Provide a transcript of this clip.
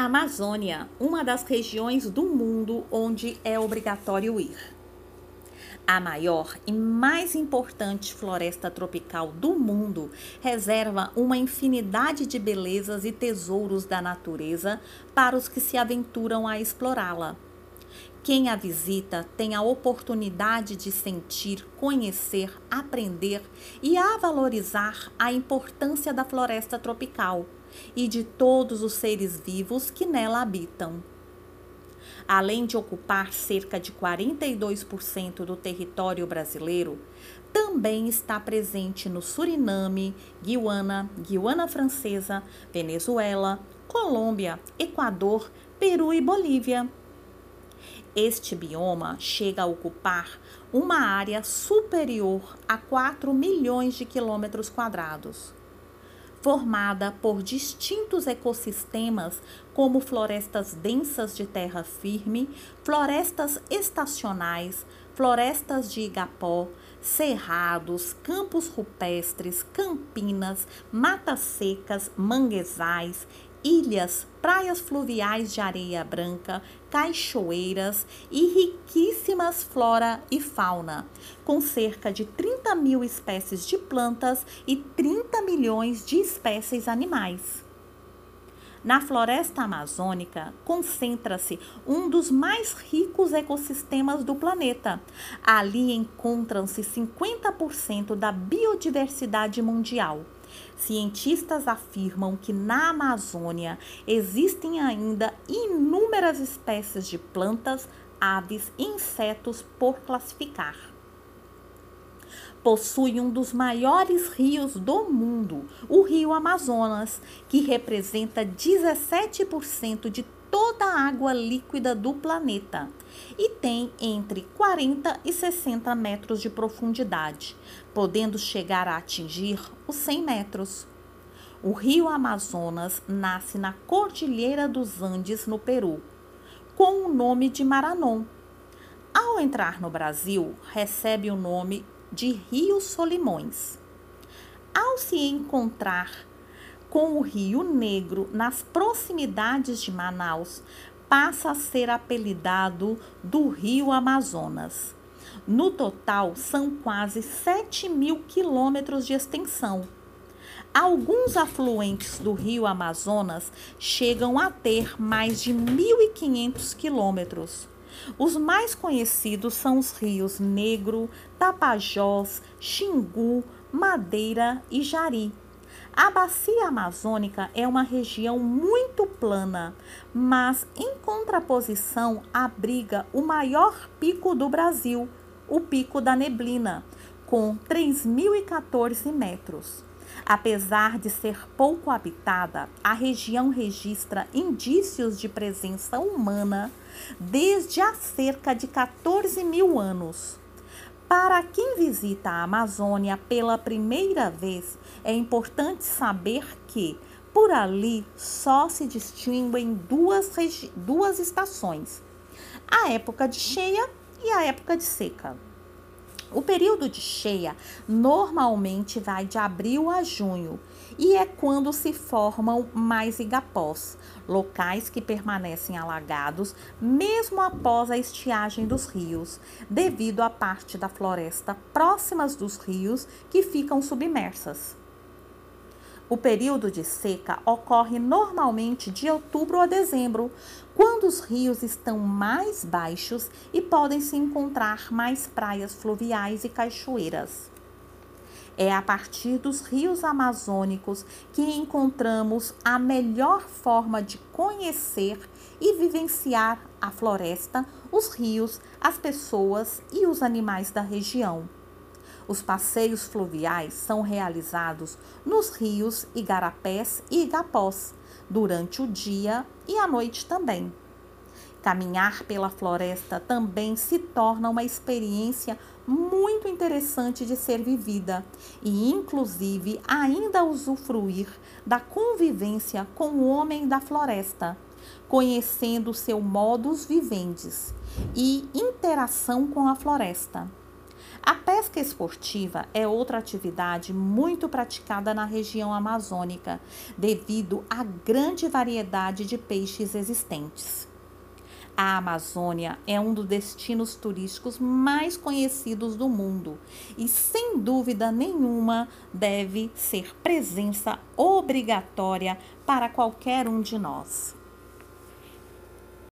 Amazônia, uma das regiões do mundo onde é obrigatório ir. A maior e mais importante floresta tropical do mundo reserva uma infinidade de belezas e tesouros da natureza para os que se aventuram a explorá-la. Quem a visita tem a oportunidade de sentir, conhecer, aprender e a valorizar a importância da floresta tropical e de todos os seres vivos que nela habitam. Além de ocupar cerca de 42% do território brasileiro, também está presente no Suriname, Guiana, Guiana Francesa, Venezuela, Colômbia, Equador, Peru e Bolívia. Este bioma chega a ocupar uma área superior a 4 milhões de quilômetros quadrados formada por distintos ecossistemas, como florestas densas de terra firme, florestas estacionais, florestas de igapó, cerrados, campos rupestres, campinas, matas secas, manguezais, ilhas, praias fluviais de areia branca, cachoeiras e riquíssimas flora e fauna, com cerca de 30 mil espécies de plantas e 30 milhões de espécies animais. Na floresta amazônica concentra-se um dos mais ricos ecossistemas do planeta. Ali encontram-se 50% da biodiversidade mundial. Cientistas afirmam que na Amazônia existem ainda inúmeras espécies de plantas, aves e insetos por classificar. Possui um dos maiores rios do mundo, o Rio Amazonas, que representa 17% de toda a água líquida do planeta e tem entre 40 e 60 metros de profundidade, podendo chegar a atingir os 100 metros. O rio Amazonas nasce na Cordilheira dos Andes, no Peru, com o nome de Maranon. Ao entrar no Brasil, recebe o nome de Rio Solimões. Ao se encontrar com o Rio Negro nas proximidades de Manaus, passa a ser apelidado do Rio Amazonas. No total, são quase 7 mil quilômetros de extensão. Alguns afluentes do rio Amazonas chegam a ter mais de 1.500 quilômetros. Os mais conhecidos são os rios Negro, Tapajós, Xingu, Madeira e Jari. A bacia amazônica é uma região muito plana, mas em contraposição abriga o maior pico do Brasil, o Pico da Neblina, com 3.014 metros. Apesar de ser pouco habitada, a região registra indícios de presença humana desde há cerca de 14 mil anos. Para quem visita a Amazônia pela primeira vez, é importante saber que por ali só se distinguem duas, duas estações: a época de cheia e a época de seca. O período de cheia normalmente vai de abril a junho e é quando se formam mais igapós, locais que permanecem alagados mesmo após a estiagem dos rios, devido à parte da floresta próximas dos rios que ficam submersas. O período de seca ocorre normalmente de outubro a dezembro, quando os rios estão mais baixos e podem se encontrar mais praias fluviais e cachoeiras. É a partir dos rios amazônicos que encontramos a melhor forma de conhecer e vivenciar a floresta, os rios, as pessoas e os animais da região. Os passeios fluviais são realizados nos rios Igarapés e Igapós, durante o dia e à noite também. Caminhar pela floresta também se torna uma experiência muito interessante de ser vivida e, inclusive, ainda usufruir da convivência com o homem da floresta, conhecendo seu modus vivendi e interação com a floresta. A pesca esportiva é outra atividade muito praticada na região amazônica, devido à grande variedade de peixes existentes. A Amazônia é um dos destinos turísticos mais conhecidos do mundo e, sem dúvida nenhuma, deve ser presença obrigatória para qualquer um de nós.